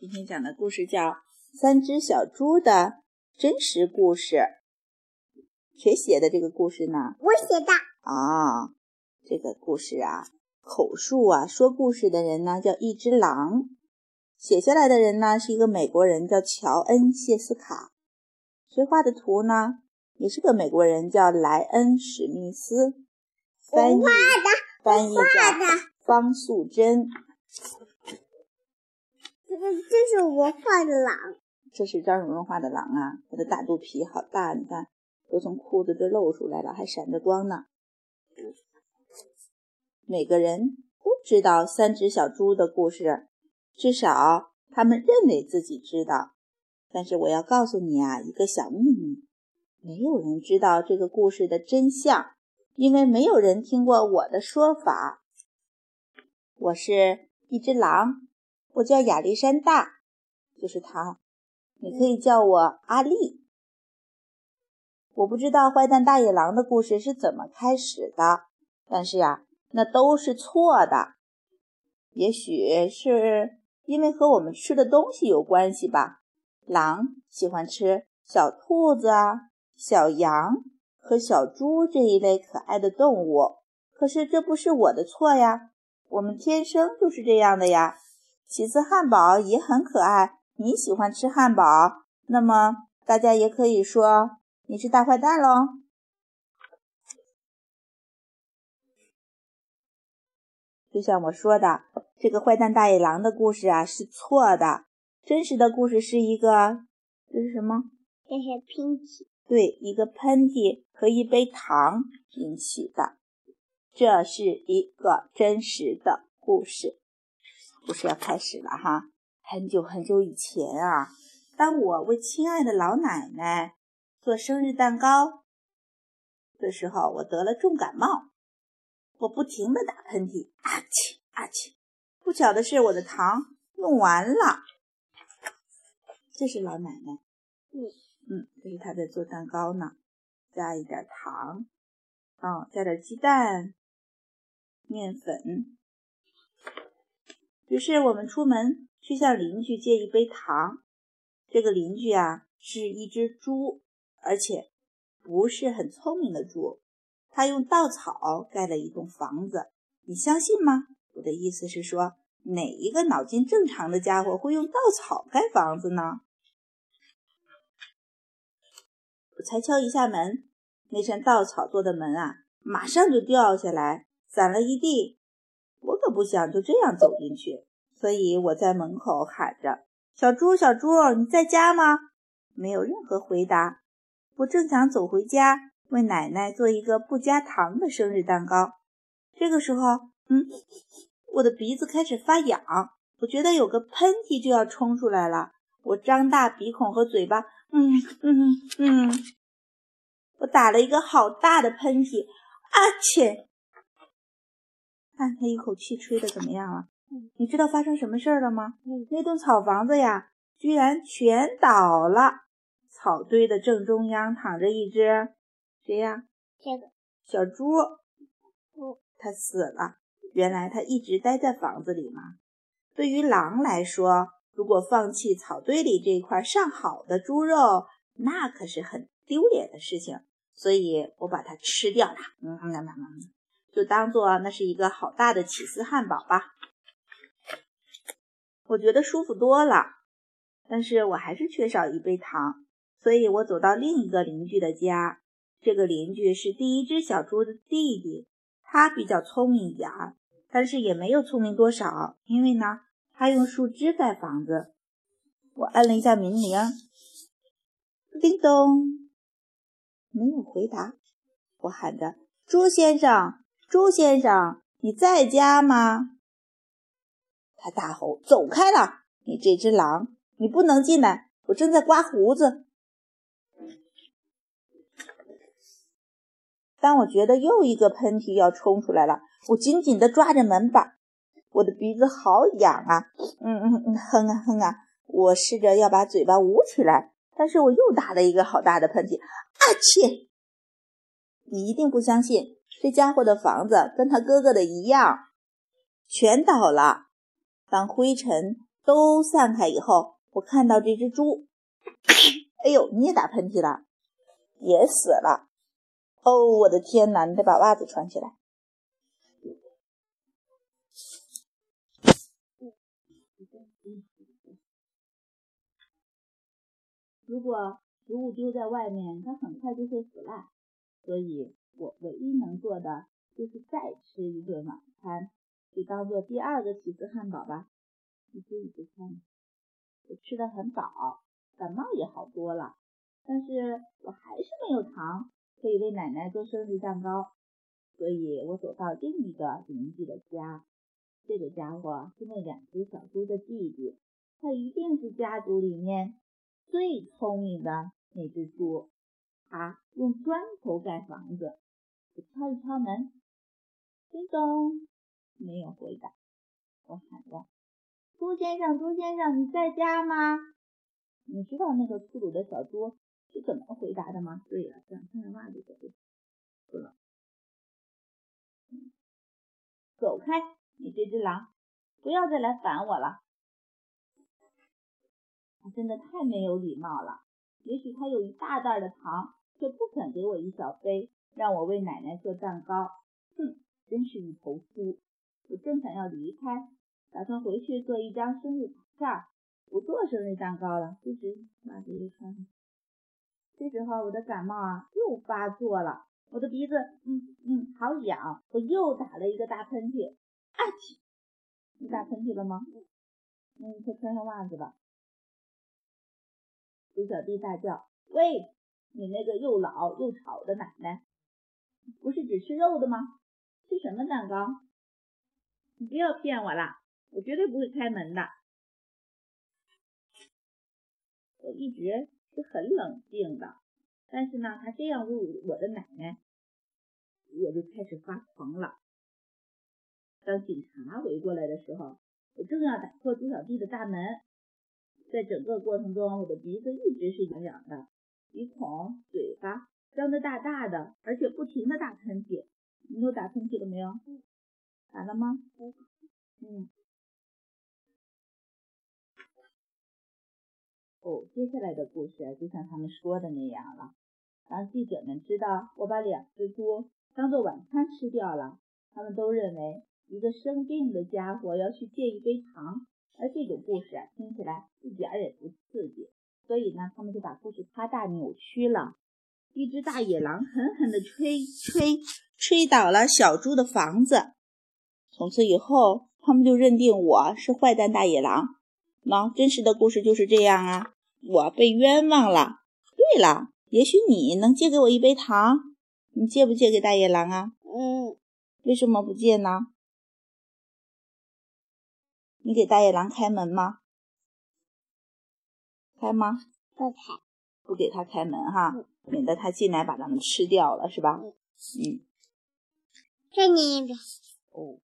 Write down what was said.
今天讲的故事叫《三只小猪的真实故事》。谁写的这个故事呢？我写的。啊，这个故事啊，口述啊，说故事的人呢叫一只狼，写下来的人呢是一个美国人，叫乔恩·谢斯卡。谁画的图呢？也是个美国人，叫莱恩·史密斯。翻译翻译的方素珍。这是我画的狼，这是张蓉蓉画的狼啊！它的大肚皮好大，你看，都从裤子这露出来了，还闪着光呢。每个人都知道三只小猪的故事，至少他们认为自己知道。但是我要告诉你啊，一个小秘密，没有人知道这个故事的真相。因为没有人听过我的说法，我是一只狼，我叫亚历山大，就是他，你可以叫我阿丽。我不知道坏蛋大野狼的故事是怎么开始的，但是呀，那都是错的。也许是因为和我们吃的东西有关系吧。狼喜欢吃小兔子啊，小羊。和小猪这一类可爱的动物，可是这不是我的错呀，我们天生就是这样的呀。起司汉堡也很可爱，你喜欢吃汉堡，那么大家也可以说你是大坏蛋喽。就像我说的，这个坏蛋大野狼的故事啊是错的，真实的故事是一个，这是什么？这是喷嚏。对，一个喷嚏和一杯糖引起的，这是一个真实的故事。故事要开始了哈！很久很久以前啊，当我为亲爱的老奶奶做生日蛋糕的时候，我得了重感冒，我不停地打喷嚏，啊嚏啊嚏！不巧的是，我的糖用完了。这是老奶奶。嗯。嗯，这是她在做蛋糕呢，加一点糖，哦，加点鸡蛋、面粉。于是我们出门去向邻居借一杯糖。这个邻居啊是一只猪，而且不是很聪明的猪。他用稻草盖了一栋房子，你相信吗？我的意思是说，哪一个脑筋正常的家伙会用稻草盖房子呢？我才敲一下门，那扇稻草做的门啊，马上就掉下来，散了一地。我可不想就这样走进去，所以我在门口喊着：“小猪，小猪，你在家吗？”没有任何回答。我正想走回家，为奶奶做一个不加糖的生日蛋糕。这个时候，嗯，我的鼻子开始发痒，我觉得有个喷嚏就要冲出来了。我张大鼻孔和嘴巴。嗯嗯嗯，我打了一个好大的喷嚏，啊切！看他一口气吹的怎么样了？你知道发生什么事儿了吗？那栋草房子呀，居然全倒了。草堆的正中央躺着一只谁呀？这个小猪。它死了。原来它一直待在房子里嘛。对于狼来说。如果放弃草堆里这块上好的猪肉，那可是很丢脸的事情。所以我把它吃掉了，嗯嗯嗯嗯，就当做那是一个好大的起司汉堡吧。我觉得舒服多了，但是我还是缺少一杯糖，所以我走到另一个邻居的家。这个邻居是第一只小猪的弟弟，他比较聪明一点，但是也没有聪明多少，因为呢。他用树枝盖房子。我按了一下门铃，叮咚，没有回答。我喊着：“朱先生，朱先生，你在家吗？”他大吼：“走开了！你这只狼，你不能进来！我正在刮胡子。”当我觉得又一个喷嚏要冲出来了，我紧紧地抓着门把。我的鼻子好痒啊！嗯嗯嗯，哼啊哼啊！我试着要把嘴巴捂起来，但是我又打了一个好大的喷嚏。啊切！你一定不相信，这家伙的房子跟他哥哥的一样，全倒了。当灰尘都散开以后，我看到这只猪，哎呦，你也打喷嚏了，也死了。哦，我的天哪！你得把袜子穿起来。如果食物丢在外面，它很快就会腐烂，所以我唯一能做的就是再吃一顿晚餐，就当做第二个起司汉堡吧。一直一直看，我吃的很饱，感冒也好多了，但是我还是没有糖可以为奶奶做生日蛋糕，所以我走到另一个邻居的家。这个家伙是那两只小猪的弟弟，他一定是家族里面。最聪明的那只猪，它用砖头盖房子。敲一敲门，叮咚，没有回答。我喊着：“猪先生，猪先生，你在家吗？”你知道那个粗鲁的小猪是怎么回答的吗？对了，想穿上袜子走，不了。走开，你这只狼，不要再来烦我了。真的太没有礼貌了。也许他有一大袋的糖，却不肯给我一小杯，让我为奶奶做蛋糕。哼，真是一头猪！我正想要离开，打算回去做一张生日卡片，不做生日蛋糕了。这时袜子穿上。这时候我的感冒啊又发作了，我的鼻子嗯嗯好痒，我又打了一个大喷嚏。啊嚏！你打喷嚏了吗？嗯，快穿上袜子吧。猪小弟大叫：“喂，你那个又老又吵的奶奶，不是只吃肉的吗？吃什么蛋糕？你不要骗我啦，我绝对不会开门的。我一直是很冷静的，但是呢，他这样侮辱我的奶奶，我就开始发狂了。当警察围过来的时候，我正要打破猪小弟的大门。”在整个过程中，我的鼻子一直是痒痒的，鼻孔、嘴巴张得大大的，而且不停的打喷嚏。你有打喷嚏了没有？打了吗？嗯。哦，接下来的故事就像他们说的那样了。当记者们知道我把两只猪当做晚餐吃掉了，他们都认为一个生病的家伙要去借一杯糖。而这种故事啊，听起来一点也不刺激，所以呢，他们就把故事夸大扭曲了。一只大野狼狠狠地吹吹吹倒了小猪的房子，从此以后，他们就认定我是坏蛋大野狼。那真实的故事就是这样啊，我被冤枉了。对了，也许你能借给我一杯糖，你借不借给大野狼啊？嗯，为什么不借呢？你给大野狼开门吗？开吗？不开，不给他开门哈，免得他进来把咱们吃掉了，是吧？嗯。再念一遍。哦。